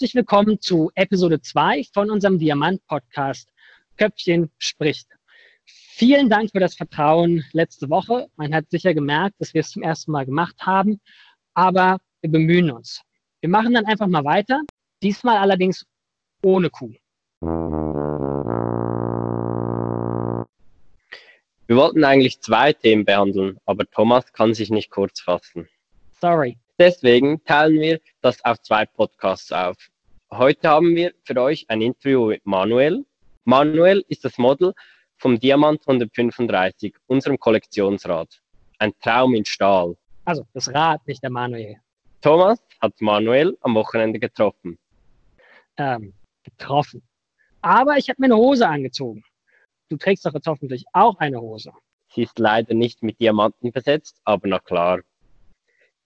Herzlich willkommen zu Episode 2 von unserem Diamant-Podcast Köpfchen spricht. Vielen Dank für das Vertrauen letzte Woche. Man hat sicher gemerkt, dass wir es zum ersten Mal gemacht haben, aber wir bemühen uns. Wir machen dann einfach mal weiter, diesmal allerdings ohne Kuh. Wir wollten eigentlich zwei Themen behandeln, aber Thomas kann sich nicht kurz fassen. Sorry. Deswegen teilen wir das auf zwei Podcasts auf. Heute haben wir für euch ein Interview mit Manuel. Manuel ist das Model vom Diamant 135, unserem Kollektionsrad. Ein Traum in Stahl. Also das Rad, nicht der Manuel. Thomas hat Manuel am Wochenende getroffen. Ähm, getroffen. Aber ich habe mir eine Hose angezogen. Du trägst doch jetzt hoffentlich auch eine Hose. Sie ist leider nicht mit Diamanten besetzt, aber na klar.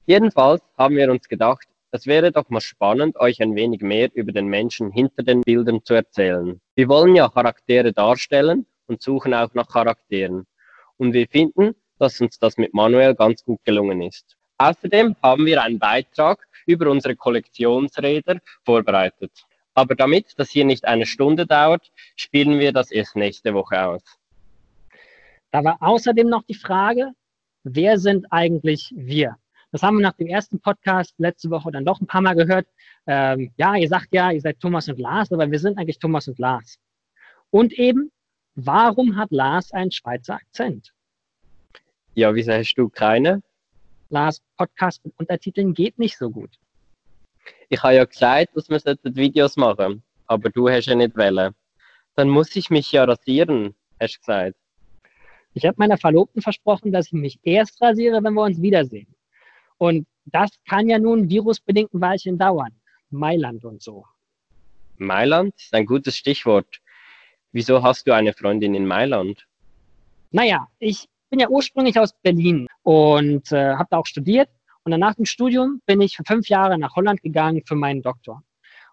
Jedenfalls haben wir uns gedacht, es wäre doch mal spannend, euch ein wenig mehr über den Menschen hinter den Bildern zu erzählen. Wir wollen ja Charaktere darstellen und suchen auch nach Charakteren. Und wir finden, dass uns das mit Manuel ganz gut gelungen ist. Außerdem haben wir einen Beitrag über unsere Kollektionsräder vorbereitet. Aber damit das hier nicht eine Stunde dauert, spielen wir das erst nächste Woche aus. Da war außerdem noch die Frage, wer sind eigentlich wir? Das haben wir nach dem ersten Podcast letzte Woche dann doch ein paar Mal gehört. Ähm, ja, ihr sagt ja, ihr seid Thomas und Lars, aber wir sind eigentlich Thomas und Lars. Und eben, warum hat Lars einen Schweizer Akzent? Ja, wieso hast du keine? Lars, Podcast mit Untertiteln geht nicht so gut. Ich habe ja gesagt, dass wir Videos machen, aber du hast ja nicht wählen. Dann muss ich mich ja rasieren, hast du gesagt. Ich habe meiner Verlobten versprochen, dass ich mich erst rasiere, wenn wir uns wiedersehen. Und das kann ja nun virusbedingt ein Weilchen dauern. Mailand und so. Mailand ist ein gutes Stichwort. Wieso hast du eine Freundin in Mailand? Naja, ich bin ja ursprünglich aus Berlin und äh, habe da auch studiert und dann nach dem Studium bin ich für fünf Jahre nach Holland gegangen für meinen Doktor.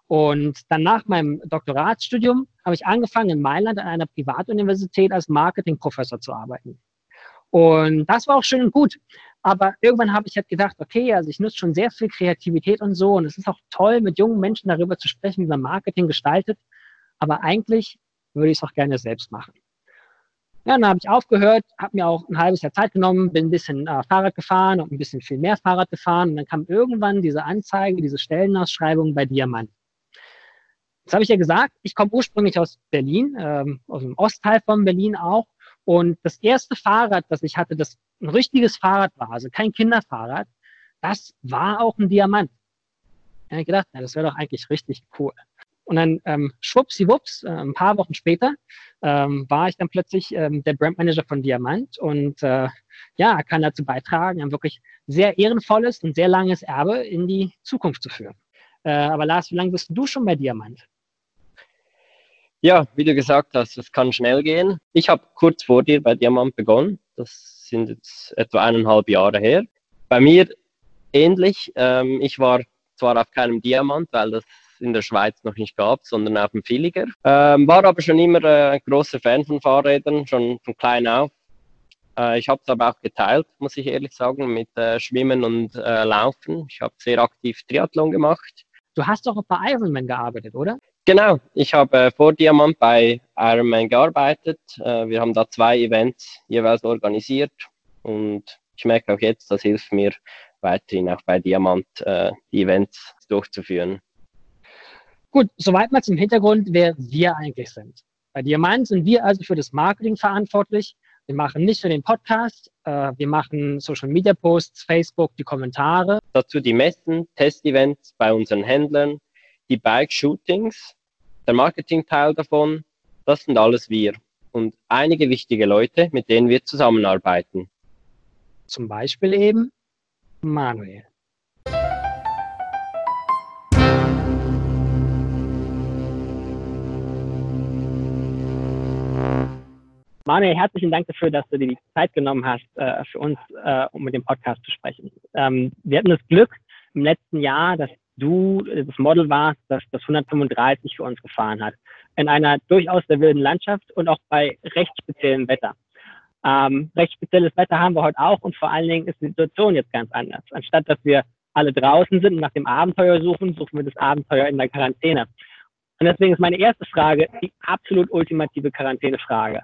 Und dann nach meinem Doktoratsstudium habe ich angefangen, in Mailand an einer Privatuniversität als Marketingprofessor zu arbeiten. Und das war auch schön und gut. Aber irgendwann habe ich halt gedacht, okay, also ich nutze schon sehr viel Kreativität und so. Und es ist auch toll, mit jungen Menschen darüber zu sprechen, wie man Marketing gestaltet. Aber eigentlich würde ich es auch gerne selbst machen. Ja, dann habe ich aufgehört, habe mir auch ein halbes Jahr Zeit genommen, bin ein bisschen äh, Fahrrad gefahren und ein bisschen viel mehr Fahrrad gefahren. Und dann kam irgendwann diese Anzeige, diese Stellenausschreibung bei Diamant. Jetzt habe ich ja gesagt, ich komme ursprünglich aus Berlin, ähm, aus dem Ostteil von Berlin auch. Und das erste Fahrrad, das ich hatte, das ein richtiges Fahrrad war, also kein Kinderfahrrad, das war auch ein Diamant. Da habe ich gedacht, na, das wäre doch eigentlich richtig cool. Und dann ähm, schwuppsiwupps, äh, ein paar Wochen später, ähm, war ich dann plötzlich ähm, der Brandmanager von Diamant und äh, ja, kann dazu beitragen, ein wirklich sehr ehrenvolles und sehr langes Erbe in die Zukunft zu führen. Äh, aber Lars, wie lange bist du schon bei Diamant? Ja, wie du gesagt hast, es kann schnell gehen. Ich habe kurz vor dir bei Diamant begonnen. Das sind jetzt etwa eineinhalb Jahre her. Bei mir ähnlich. Ähm, ich war zwar auf keinem Diamant, weil das in der Schweiz noch nicht gab, sondern auf dem Villiger. Ähm, war aber schon immer äh, großer Fan von Fahrrädern, schon von klein auf. Äh, ich habe es aber auch geteilt, muss ich ehrlich sagen, mit äh, Schwimmen und äh, Laufen. Ich habe sehr aktiv Triathlon gemacht. Du hast doch bei Ironman gearbeitet, oder? Genau, ich habe äh, vor Diamant bei Ironman gearbeitet. Äh, wir haben da zwei Events jeweils organisiert und ich merke auch jetzt, das hilft mir weiterhin auch bei Diamant die Events durchzuführen. Gut, soweit mal zum Hintergrund, wer wir eigentlich sind. Bei Diamant sind wir also für das Marketing verantwortlich. Wir machen nicht nur den Podcast, äh, wir machen Social Media Posts, Facebook, die Kommentare. Dazu die Messen, Testevents bei unseren Händlern, die Bike-Shootings, der Marketing-Teil davon. Das sind alles wir und einige wichtige Leute, mit denen wir zusammenarbeiten. Zum Beispiel eben Manuel. Manuel, herzlichen Dank dafür, dass du dir die Zeit genommen hast, äh, für uns, äh, um mit dem Podcast zu sprechen. Ähm, wir hatten das Glück im letzten Jahr, dass du das Model warst, das das 135 für uns gefahren hat. In einer durchaus der wilden Landschaft und auch bei recht speziellem Wetter. Ähm, recht spezielles Wetter haben wir heute auch und vor allen Dingen ist die Situation jetzt ganz anders. Anstatt dass wir alle draußen sind und nach dem Abenteuer suchen, suchen wir das Abenteuer in der Quarantäne. Und deswegen ist meine erste Frage die absolut ultimative Quarantänefrage.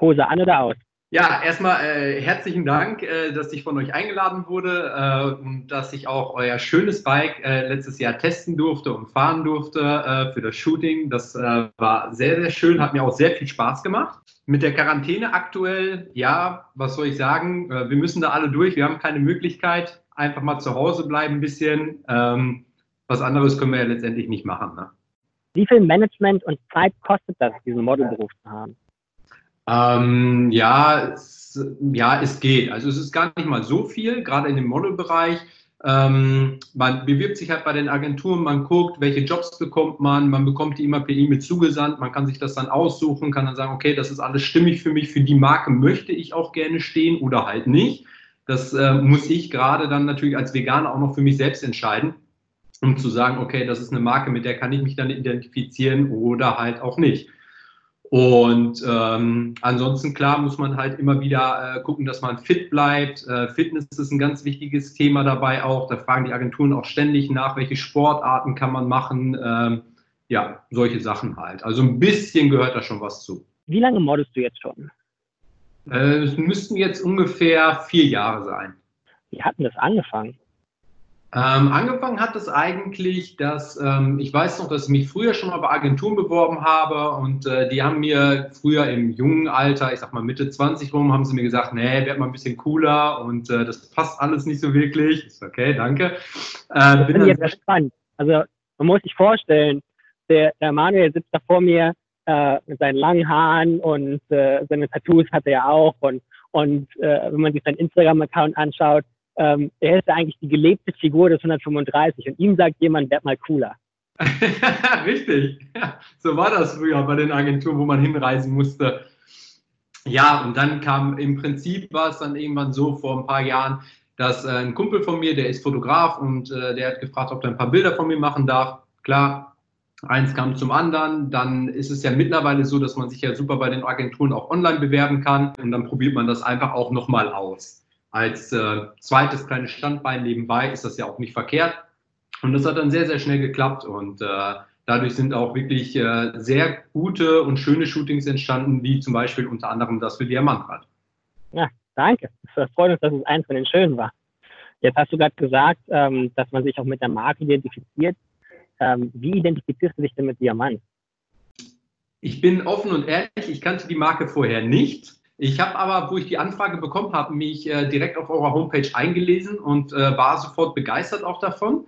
Hose an oder aus? Ja, erstmal äh, herzlichen Dank, äh, dass ich von euch eingeladen wurde äh, und dass ich auch euer schönes Bike äh, letztes Jahr testen durfte und fahren durfte äh, für das Shooting. Das äh, war sehr, sehr schön, hat mir auch sehr viel Spaß gemacht. Mit der Quarantäne aktuell, ja, was soll ich sagen? wir müssen da alle durch. Wir haben keine Möglichkeit, einfach mal zu Hause bleiben ein bisschen. Ähm, was anderes können wir ja letztendlich nicht machen. Ne? Wie viel Management und Zeit kostet das, diesen Modelberuf zu haben? Ähm, ja, es, ja, es geht. Also es ist gar nicht mal so viel, gerade in dem Modelbereich. Ähm, man bewirbt sich halt bei den Agenturen, man guckt, welche Jobs bekommt man, man bekommt die immer per E-Mail zugesandt, man kann sich das dann aussuchen, kann dann sagen, okay, das ist alles stimmig für mich, für die Marke möchte ich auch gerne stehen oder halt nicht. Das äh, muss ich gerade dann natürlich als Veganer auch noch für mich selbst entscheiden, um zu sagen, okay, das ist eine Marke, mit der kann ich mich dann identifizieren oder halt auch nicht. Und ähm, ansonsten, klar, muss man halt immer wieder äh, gucken, dass man fit bleibt. Äh, Fitness ist ein ganz wichtiges Thema dabei auch. Da fragen die Agenturen auch ständig nach, welche Sportarten kann man machen. Ähm, ja, solche Sachen halt. Also ein bisschen gehört da schon was zu. Wie lange modelst du jetzt schon? Äh, es müssten jetzt ungefähr vier Jahre sein. Wie hat denn das angefangen? Ähm, angefangen hat es eigentlich, dass ähm, ich weiß noch, dass ich mich früher schon mal bei Agenturen beworben habe und äh, die haben mir früher im jungen Alter, ich sag mal Mitte 20 rum, haben sie mir gesagt, nee, werd mal ein bisschen cooler und äh, das passt alles nicht so wirklich. Ist okay, danke. Äh, das bin ich jetzt spannend. Also man muss sich vorstellen, der, der Manuel sitzt da vor mir äh, mit seinen langen Haaren und äh, seine Tattoos hat er ja auch und und äh, wenn man sich seinen Instagram-Account anschaut, ähm, er ist eigentlich die gelebte Figur des 135 und ihm sagt jemand, werd mal cooler. Richtig, so war das früher bei den Agenturen, wo man hinreisen musste. Ja, und dann kam im Prinzip war es dann irgendwann so vor ein paar Jahren, dass äh, ein Kumpel von mir, der ist Fotograf und äh, der hat gefragt, ob er ein paar Bilder von mir machen darf. Klar, eins kam zum anderen. Dann ist es ja mittlerweile so, dass man sich ja super bei den Agenturen auch online bewerben kann und dann probiert man das einfach auch nochmal aus als äh, zweites kleines Standbein nebenbei ist das ja auch nicht verkehrt. Und das hat dann sehr, sehr schnell geklappt und äh, dadurch sind auch wirklich äh, sehr gute und schöne Shootings entstanden, wie zum Beispiel unter anderem das für Diamantrad. Ja, danke. Es freut uns, dass es eins von den schönen war. Jetzt hast du gerade gesagt, ähm, dass man sich auch mit der Marke identifiziert. Ähm, wie identifizierst du dich denn mit Diamant? Ich bin offen und ehrlich, ich kannte die Marke vorher nicht. Ich habe aber, wo ich die Anfrage bekommen habe, mich äh, direkt auf eurer Homepage eingelesen und äh, war sofort begeistert auch davon.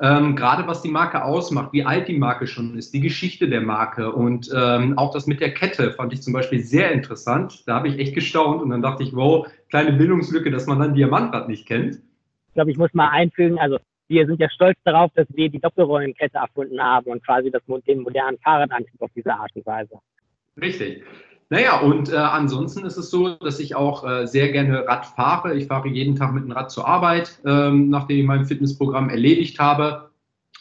Ähm, gerade was die Marke ausmacht, wie alt die Marke schon ist, die Geschichte der Marke und ähm, auch das mit der Kette fand ich zum Beispiel sehr interessant. Da habe ich echt gestaunt und dann dachte ich, wow, kleine Bildungslücke, dass man dann Diamantrad nicht kennt. Ich glaube, ich muss mal einfügen, also wir sind ja stolz darauf, dass wir die Doppelrollenkette erfunden haben und quasi das, den modernen Fahrradantrieb auf diese Art und Weise. Richtig. Naja, und äh, ansonsten ist es so, dass ich auch äh, sehr gerne Rad fahre. Ich fahre jeden Tag mit dem Rad zur Arbeit, ähm, nachdem ich mein Fitnessprogramm erledigt habe.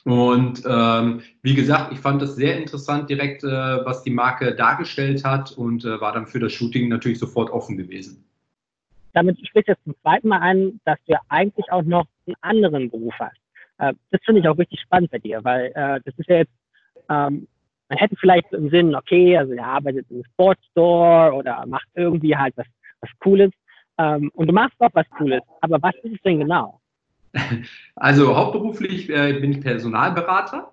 Und ähm, wie gesagt, ich fand das sehr interessant direkt, äh, was die Marke dargestellt hat und äh, war dann für das Shooting natürlich sofort offen gewesen. Damit spricht jetzt zum zweiten Mal an, dass du eigentlich auch noch einen anderen Beruf hast. Äh, das finde ich auch richtig spannend bei dir, weil äh, das ist ja jetzt ähm, man hätte vielleicht im Sinn, okay, also er arbeitet im Sportstore oder macht irgendwie halt was, was Cooles. Ähm, und du machst auch was Cooles. Aber was ist es denn genau? Also hauptberuflich äh, bin ich Personalberater,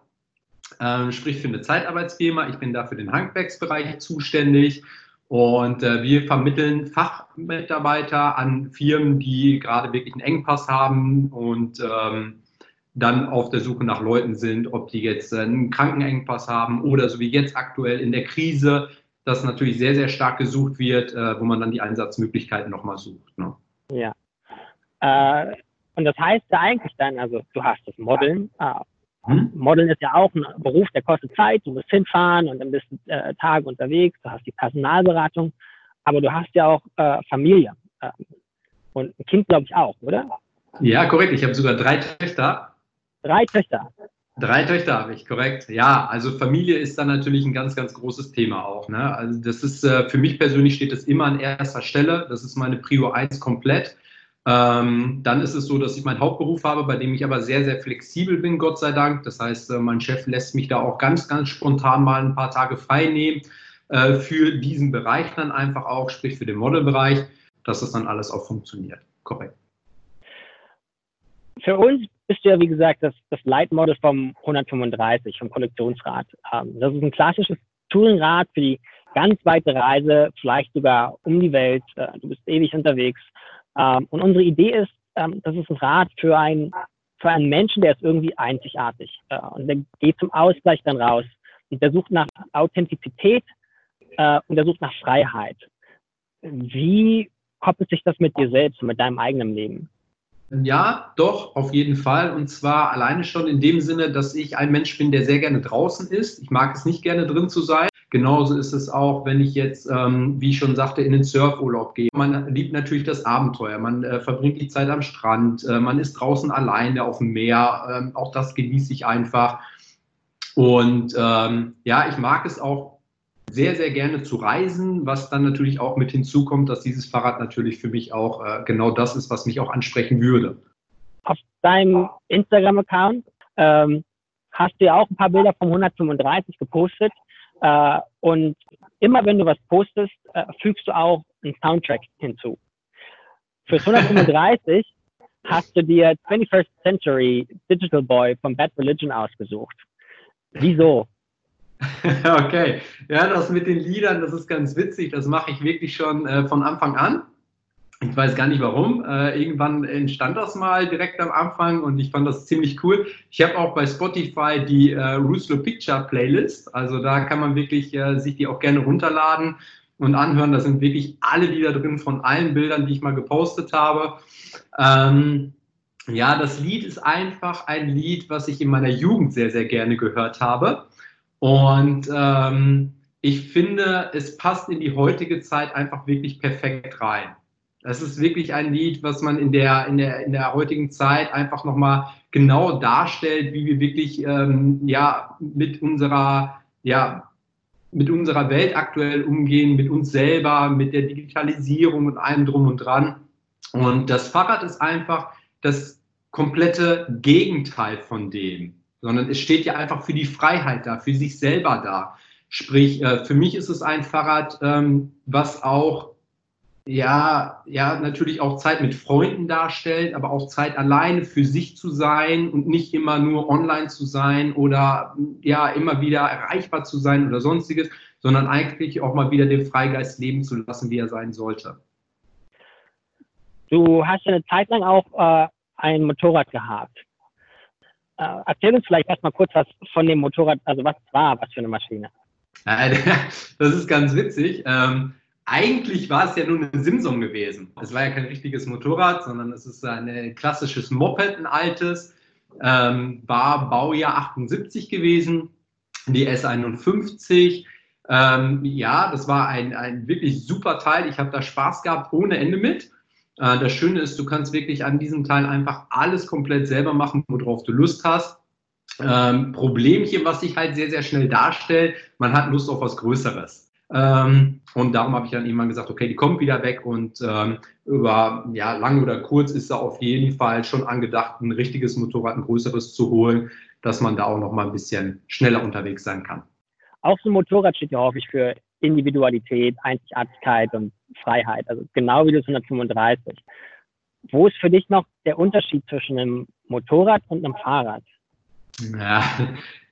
äh, sprich für eine Zeitarbeitsfirma. Ich bin da für den Handwerksbereich zuständig. Und äh, wir vermitteln Fachmitarbeiter an Firmen, die gerade wirklich einen Engpass haben und ähm, dann auf der Suche nach Leuten sind, ob die jetzt einen Krankenengpass haben oder so wie jetzt aktuell in der Krise, das natürlich sehr, sehr stark gesucht wird, äh, wo man dann die Einsatzmöglichkeiten nochmal sucht. Ne? Ja. Äh, und das heißt ja eigentlich dann, also du hast das Modeln. Äh, hm? Modeln ist ja auch ein Beruf, der kostet Zeit. Du musst hinfahren und dann bist du äh, Tage unterwegs. Du hast die Personalberatung, aber du hast ja auch äh, Familie ähm, und ein Kind, glaube ich, auch, oder? Ja, korrekt. Ich habe sogar drei Töchter Drei Töchter. Drei Töchter habe ich, korrekt. Ja, also Familie ist dann natürlich ein ganz, ganz großes Thema auch. Ne? Also das ist, äh, für mich persönlich steht das immer an erster Stelle. Das ist meine Prio 1 komplett. Ähm, dann ist es so, dass ich meinen Hauptberuf habe, bei dem ich aber sehr, sehr flexibel bin, Gott sei Dank. Das heißt, äh, mein Chef lässt mich da auch ganz, ganz spontan mal ein paar Tage frei nehmen äh, für diesen Bereich dann einfach auch, sprich für den Modelbereich, dass das dann alles auch funktioniert. Korrekt. Für uns bist du ja, wie gesagt, das, das Leitmodel vom 135, vom Kollektionsrad. Ähm, das ist ein klassisches Tourenrad für die ganz weite Reise, vielleicht sogar um die Welt. Äh, du bist ewig unterwegs. Ähm, und unsere Idee ist, ähm, das ist ein Rad für einen, für einen Menschen, der ist irgendwie einzigartig. Äh, und der geht zum Ausgleich dann raus. Und der sucht nach Authentizität äh, und der sucht nach Freiheit. Wie koppelt sich das mit dir selbst, mit deinem eigenen Leben? Ja, doch, auf jeden Fall. Und zwar alleine schon in dem Sinne, dass ich ein Mensch bin, der sehr gerne draußen ist. Ich mag es nicht gerne drin zu sein. Genauso ist es auch, wenn ich jetzt, ähm, wie ich schon sagte, in den Surfurlaub gehe. Man liebt natürlich das Abenteuer. Man äh, verbringt die Zeit am Strand. Äh, man ist draußen alleine auf dem Meer. Ähm, auch das genieße ich einfach. Und ähm, ja, ich mag es auch sehr, sehr gerne zu reisen, was dann natürlich auch mit hinzukommt, dass dieses Fahrrad natürlich für mich auch äh, genau das ist, was mich auch ansprechen würde. Auf deinem Instagram-Account ähm, hast du ja auch ein paar Bilder vom 135 gepostet. Äh, und immer wenn du was postest, äh, fügst du auch einen Soundtrack hinzu. Für 135 hast du dir 21st Century Digital Boy von Bad Religion ausgesucht. Wieso? Okay, ja, das mit den Liedern, das ist ganz witzig. Das mache ich wirklich schon äh, von Anfang an. Ich weiß gar nicht warum. Äh, irgendwann entstand das mal direkt am Anfang und ich fand das ziemlich cool. Ich habe auch bei Spotify die äh, Ruslo Picture Playlist. Also da kann man wirklich äh, sich die auch gerne runterladen und anhören. Da sind wirklich alle Lieder drin von allen Bildern, die ich mal gepostet habe. Ähm, ja, das Lied ist einfach ein Lied, was ich in meiner Jugend sehr, sehr gerne gehört habe. Und ähm, ich finde, es passt in die heutige Zeit einfach wirklich perfekt rein. Das ist wirklich ein Lied, was man in der, in der, in der heutigen Zeit einfach nochmal genau darstellt, wie wir wirklich ähm, ja, mit unserer, ja, mit unserer Welt aktuell umgehen, mit uns selber, mit der Digitalisierung und allem drum und dran. Und das Fahrrad ist einfach das komplette Gegenteil von dem sondern es steht ja einfach für die Freiheit da, für sich selber da. Sprich, äh, für mich ist es ein Fahrrad, ähm, was auch ja, ja, natürlich auch Zeit mit Freunden darstellt, aber auch Zeit alleine für sich zu sein und nicht immer nur online zu sein oder ja, immer wieder erreichbar zu sein oder sonstiges, sondern eigentlich auch mal wieder den Freigeist leben zu lassen, wie er sein sollte. Du hast ja eine Zeit lang auch äh, ein Motorrad gehabt. Äh, erzähl uns vielleicht erstmal kurz was von dem Motorrad, also was war, was für eine Maschine. Das ist ganz witzig. Ähm, eigentlich war es ja nur eine Simson gewesen. Es war ja kein richtiges Motorrad, sondern es ist ein klassisches Moped, ein altes. Ähm, war Baujahr 78 gewesen, die S51. Ähm, ja, das war ein, ein wirklich super Teil. Ich habe da Spaß gehabt ohne Ende mit. Äh, das Schöne ist, du kannst wirklich an diesem Teil einfach alles komplett selber machen, worauf du Lust hast. Ähm, Problemchen, was sich halt sehr, sehr schnell darstellt, man hat Lust auf was Größeres. Ähm, und darum habe ich dann irgendwann gesagt, okay, die kommt wieder weg und ähm, über ja, lang oder kurz ist da auf jeden Fall schon angedacht, ein richtiges Motorrad, ein größeres zu holen, dass man da auch noch mal ein bisschen schneller unterwegs sein kann. Auch so ein Motorrad steht ja häufig für Individualität, Einzigartigkeit und Freiheit. Also genau wie das 135. Wo ist für dich noch der Unterschied zwischen einem Motorrad und einem Fahrrad? Ja,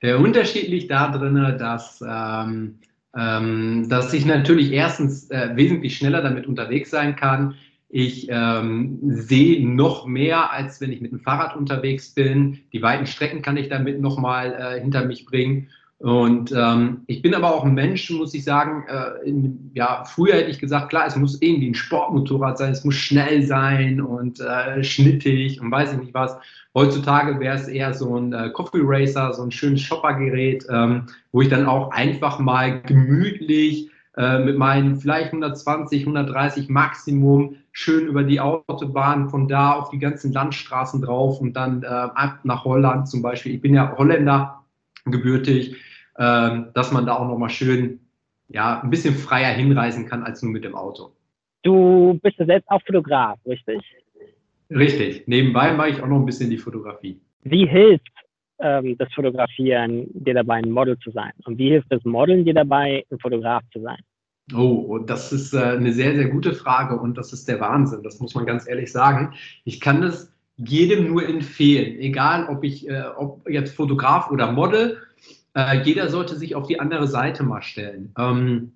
der Unterschied liegt darin, dass, ähm, ähm, dass ich natürlich erstens äh, wesentlich schneller damit unterwegs sein kann. Ich ähm, sehe noch mehr, als wenn ich mit dem Fahrrad unterwegs bin. Die weiten Strecken kann ich damit nochmal äh, hinter mich bringen. Und ähm, ich bin aber auch ein Mensch, muss ich sagen, äh, in, ja, früher hätte ich gesagt, klar, es muss irgendwie ein Sportmotorrad sein, es muss schnell sein und äh, schnittig und weiß ich nicht was. Heutzutage wäre es eher so ein äh, Coffee Racer, so ein schönes Shoppergerät, ähm, wo ich dann auch einfach mal gemütlich äh, mit meinen vielleicht 120, 130 Maximum schön über die Autobahn von da auf die ganzen Landstraßen drauf und dann äh, ab nach Holland zum Beispiel. Ich bin ja Holländer gebürtig dass man da auch nochmal schön ja, ein bisschen freier hinreisen kann als nur mit dem Auto. Du bist ja selbst auch Fotograf, richtig? Richtig. Nebenbei mache ich auch noch ein bisschen die Fotografie. Wie hilft ähm, das Fotografieren dir dabei, ein Model zu sein? Und wie hilft das Modeln dir dabei, ein Fotograf zu sein? Oh, das ist äh, eine sehr, sehr gute Frage und das ist der Wahnsinn, das muss man ganz ehrlich sagen. Ich kann das jedem nur empfehlen, egal ob ich, äh, ob jetzt Fotograf oder Model, äh, jeder sollte sich auf die andere Seite mal stellen. Ähm,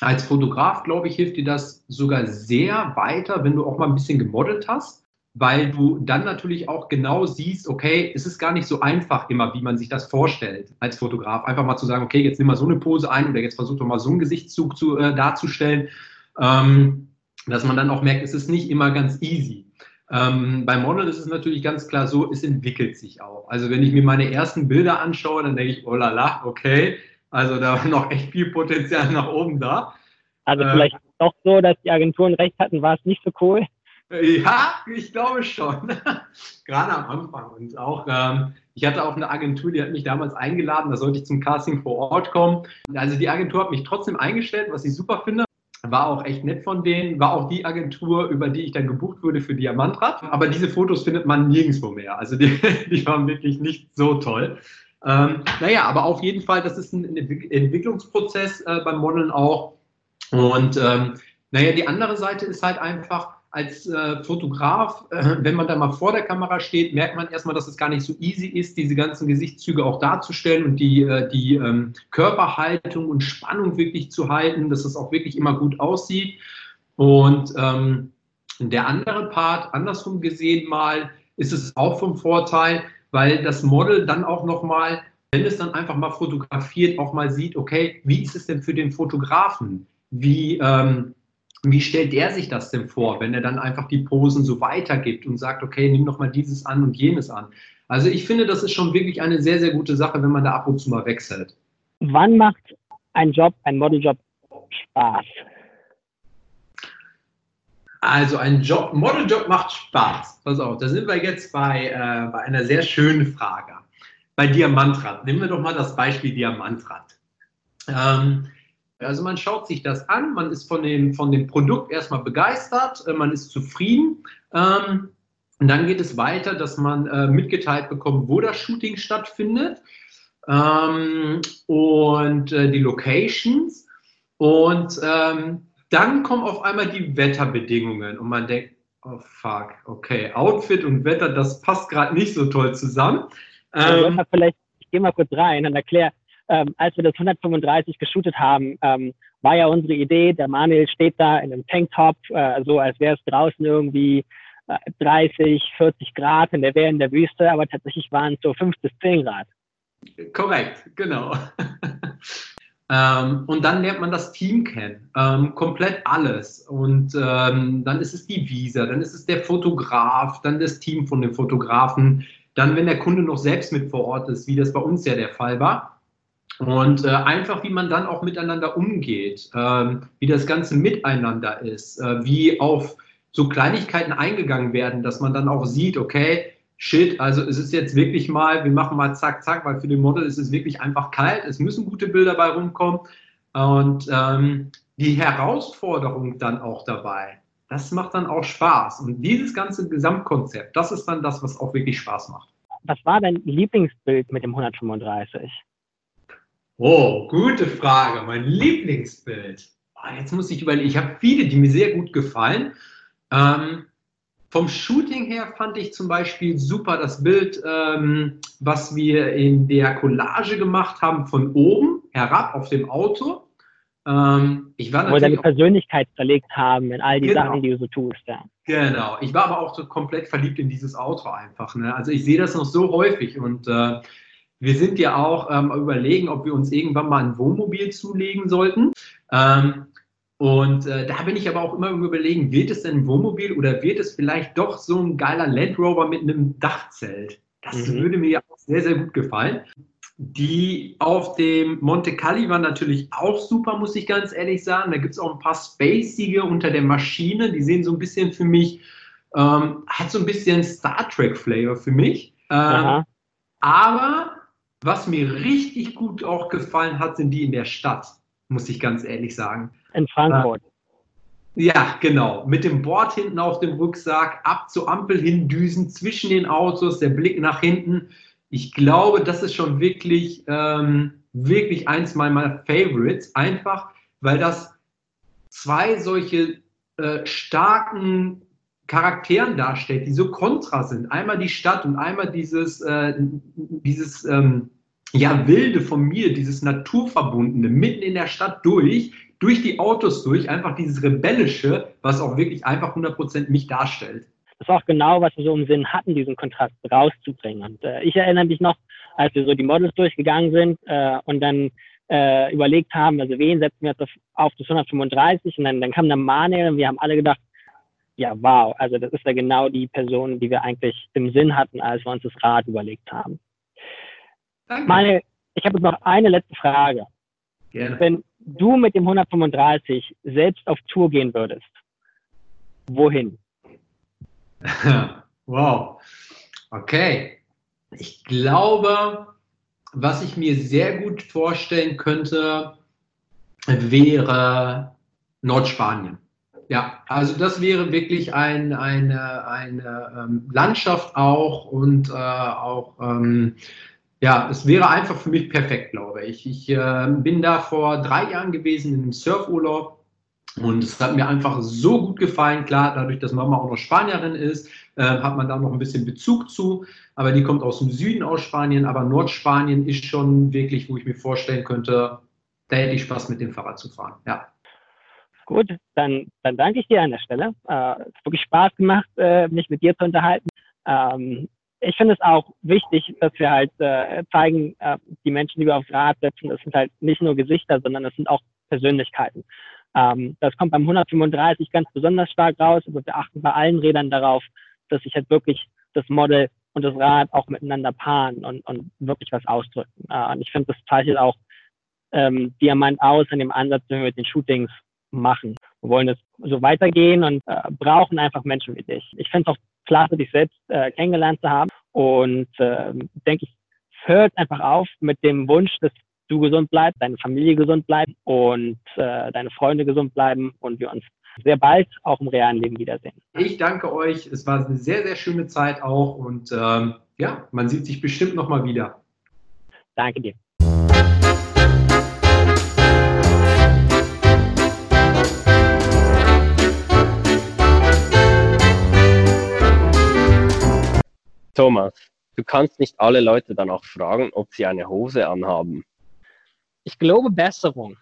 als Fotograf, glaube ich, hilft dir das sogar sehr weiter, wenn du auch mal ein bisschen gemodelt hast, weil du dann natürlich auch genau siehst, okay, es ist gar nicht so einfach immer, wie man sich das vorstellt als Fotograf. Einfach mal zu sagen, okay, jetzt nimm mal so eine Pose ein oder jetzt versuch doch mal so einen Gesichtszug zu, äh, darzustellen, ähm, dass man dann auch merkt, es ist nicht immer ganz easy. Ähm, bei Model ist es natürlich ganz klar so, es entwickelt sich auch. Also wenn ich mir meine ersten Bilder anschaue, dann denke ich, oh la la, okay, also da war noch echt viel Potenzial nach oben da. Also äh, vielleicht doch so, dass die Agenturen recht hatten, war es nicht so cool. Ja, ich glaube schon. Gerade am Anfang. Und auch, ähm, ich hatte auch eine Agentur, die hat mich damals eingeladen, da sollte ich zum Casting vor Ort kommen. Also die Agentur hat mich trotzdem eingestellt, was ich super finde. War auch echt nett von denen, war auch die Agentur, über die ich dann gebucht wurde für Diamantrad. Aber diese Fotos findet man nirgendwo mehr. Also die, die waren wirklich nicht so toll. Ähm, naja, aber auf jeden Fall, das ist ein Entwicklungsprozess äh, beim Modeln auch. Und ähm, naja, die andere Seite ist halt einfach, als äh, Fotograf, äh, wenn man da mal vor der Kamera steht, merkt man erstmal, dass es gar nicht so easy ist, diese ganzen Gesichtszüge auch darzustellen und die, äh, die ähm, Körperhaltung und Spannung wirklich zu halten, dass es auch wirklich immer gut aussieht. Und ähm, der andere Part, andersrum gesehen mal, ist es auch vom Vorteil, weil das Model dann auch nochmal, wenn es dann einfach mal fotografiert, auch mal sieht, okay, wie ist es denn für den Fotografen? Wie, ähm, wie stellt er sich das denn vor, wenn er dann einfach die Posen so weitergibt und sagt, okay, nimm noch mal dieses an und jenes an? Also ich finde, das ist schon wirklich eine sehr, sehr gute Sache, wenn man da ab und zu mal wechselt. Wann macht ein Job, ein Modeljob Spaß? Also ein Job, Modeljob macht Spaß. Pass auf, da sind wir jetzt bei, äh, bei einer sehr schönen Frage. Bei Diamantrad. Nehmen wir doch mal das Beispiel Diamantrad. Ähm, also man schaut sich das an, man ist von dem, von dem Produkt erstmal begeistert, äh, man ist zufrieden. Ähm, und dann geht es weiter, dass man äh, mitgeteilt bekommt, wo das Shooting stattfindet ähm, und äh, die Locations. Und ähm, dann kommen auf einmal die Wetterbedingungen und man denkt, oh fuck, okay, Outfit und Wetter, das passt gerade nicht so toll zusammen. Ähm, vielleicht, ich gehe mal kurz rein und erkläre, ähm, als wir das 135 geshootet haben, ähm, war ja unsere Idee, der Manuel steht da in einem Tanktop, äh, so als wäre es draußen irgendwie äh, 30, 40 Grad und der wäre in der Wüste, aber tatsächlich waren es so 5 bis 10 Grad. Korrekt, genau. ähm, und dann lernt man das Team kennen, ähm, komplett alles. Und ähm, dann ist es die Visa, dann ist es der Fotograf, dann das Team von dem Fotografen, dann, wenn der Kunde noch selbst mit vor Ort ist, wie das bei uns ja der Fall war, und äh, einfach, wie man dann auch miteinander umgeht, ähm, wie das Ganze miteinander ist, äh, wie auf so Kleinigkeiten eingegangen werden, dass man dann auch sieht, okay, shit, also es ist jetzt wirklich mal, wir machen mal zack, zack, weil für den Model ist es wirklich einfach kalt, es müssen gute Bilder bei rumkommen. Und ähm, die Herausforderung dann auch dabei, das macht dann auch Spaß. Und dieses ganze Gesamtkonzept, das ist dann das, was auch wirklich Spaß macht. Was war dein Lieblingsbild mit dem 135? Oh, gute Frage. Mein Lieblingsbild. Oh, jetzt muss ich überlegen. Ich habe viele, die mir sehr gut gefallen. Ähm, vom Shooting her fand ich zum Beispiel super das Bild, ähm, was wir in der Collage gemacht haben, von oben herab auf dem Auto. Ähm, ich war Wo wir deine Persönlichkeit verlegt haben in all die genau. Sachen, die du so tust. Ja. Genau. Ich war aber auch so komplett verliebt in dieses Auto einfach. Ne? Also ich sehe das noch so häufig und äh, wir sind ja auch ähm, überlegen, ob wir uns irgendwann mal ein Wohnmobil zulegen sollten. Ähm, und äh, da bin ich aber auch immer überlegen, wird es denn ein Wohnmobil oder wird es vielleicht doch so ein geiler Land Rover mit einem Dachzelt? Das mhm. würde mir ja auch sehr, sehr gut gefallen. Die auf dem Monte Cali waren natürlich auch super, muss ich ganz ehrlich sagen. Da gibt es auch ein paar spacige unter der Maschine. Die sehen so ein bisschen für mich, ähm, hat so ein bisschen Star Trek-Flavor für mich. Ähm, aber was mir richtig gut auch gefallen hat, sind die in der Stadt, muss ich ganz ehrlich sagen. In Frankfurt. Ja, genau. Mit dem Board hinten auf dem Rucksack, ab zur Ampel hindüsen, zwischen den Autos, der Blick nach hinten. Ich glaube, das ist schon wirklich, ähm, wirklich eins meiner Favorites. Einfach, weil das zwei solche äh, starken Charakteren darstellt, die so kontra sind. Einmal die Stadt und einmal dieses, äh, dieses ähm, ja, Wilde von mir, dieses Naturverbundene, mitten in der Stadt durch, durch die Autos durch, einfach dieses Rebellische, was auch wirklich einfach 100% mich darstellt. Das ist auch genau, was wir so im Sinn hatten, diesen Kontrast rauszubringen. Und äh, ich erinnere mich noch, als wir so die Models durchgegangen sind äh, und dann äh, überlegt haben, also wen setzen wir jetzt auf, auf das 135 und dann, dann kam der Manuel und wir haben alle gedacht, ja, wow, also das ist ja genau die Person, die wir eigentlich im Sinn hatten, als wir uns das Rad überlegt haben. Danke. Meine, ich habe noch eine letzte Frage. Gerne. Wenn du mit dem 135 selbst auf Tour gehen würdest, wohin? wow. Okay. Ich glaube, was ich mir sehr gut vorstellen könnte, wäre Nordspanien. Ja, also das wäre wirklich ein, eine, eine ähm, Landschaft auch und äh, auch ähm, ja, es wäre einfach für mich perfekt, glaube ich. Ich äh, bin da vor drei Jahren gewesen in einem Surfurlaub und es hat mir einfach so gut gefallen. Klar, dadurch, dass Mama auch noch Spanierin ist, äh, hat man da noch ein bisschen Bezug zu. Aber die kommt aus dem Süden aus Spanien. Aber Nordspanien ist schon wirklich, wo ich mir vorstellen könnte, da hätte ich Spaß mit dem Fahrrad zu fahren. Ja. Gut, dann, dann danke ich dir an der Stelle. Äh, es hat wirklich Spaß gemacht, äh, mich mit dir zu unterhalten. Ähm, ich finde es auch wichtig, dass wir halt äh, zeigen, äh, die Menschen, die wir aufs Rad setzen, das sind halt nicht nur Gesichter, sondern das sind auch Persönlichkeiten. Ähm, das kommt beim 135 ganz besonders stark raus. Also wir achten bei allen Rädern darauf, dass sich halt wirklich das Model und das Rad auch miteinander paaren und, und wirklich was ausdrücken. Äh, und ich finde, das zeichnet auch ähm, Diamant aus in dem Ansatz, den wir mit den Shootings machen. Wir wollen es so weitergehen und äh, brauchen einfach Menschen wie dich. Ich finde es auch klasse, dich selbst äh, kennengelernt zu haben. Und äh, denke ich, hört einfach auf mit dem Wunsch, dass du gesund bleibst, deine Familie gesund bleibt und äh, deine Freunde gesund bleiben und wir uns sehr bald auch im realen Leben wiedersehen. Ich danke euch. Es war eine sehr, sehr schöne Zeit auch und ähm, ja, man sieht sich bestimmt nochmal wieder. Danke dir. Thomas, du kannst nicht alle Leute dann auch fragen, ob sie eine Hose anhaben. Ich glaube Besserung.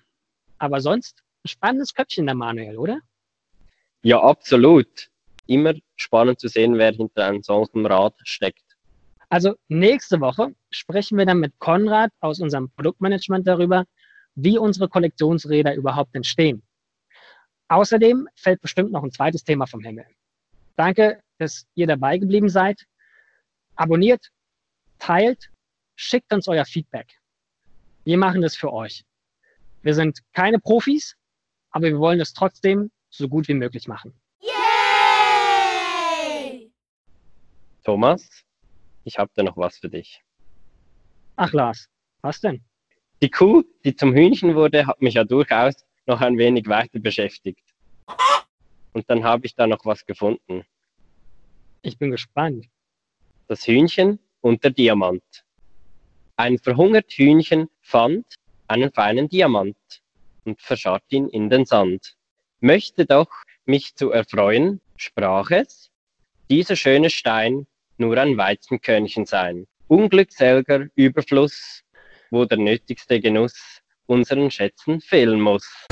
Aber sonst ein spannendes Köpfchen der Manuel, oder? Ja, absolut. Immer spannend zu sehen, wer hinter einem solchen Rad steckt. Also nächste Woche sprechen wir dann mit Konrad aus unserem Produktmanagement darüber, wie unsere Kollektionsräder überhaupt entstehen. Außerdem fällt bestimmt noch ein zweites Thema vom Himmel. Danke, dass ihr dabei geblieben seid abonniert, teilt, schickt uns euer Feedback. Wir machen das für euch. Wir sind keine Profis, aber wir wollen es trotzdem so gut wie möglich machen. Yay! Thomas, ich habe da noch was für dich. Ach Lars, was denn? Die Kuh, die zum Hühnchen wurde, hat mich ja durchaus noch ein wenig weiter beschäftigt. Und dann habe ich da noch was gefunden. Ich bin gespannt das Hühnchen und der Diamant. Ein verhungert Hühnchen fand einen feinen Diamant und verscharrt ihn in den Sand. Möchte doch mich zu erfreuen, sprach es, dieser schöne Stein nur ein Weizenkörnchen sein. Unglückselger Überfluss, wo der nötigste Genuss unseren Schätzen fehlen muss.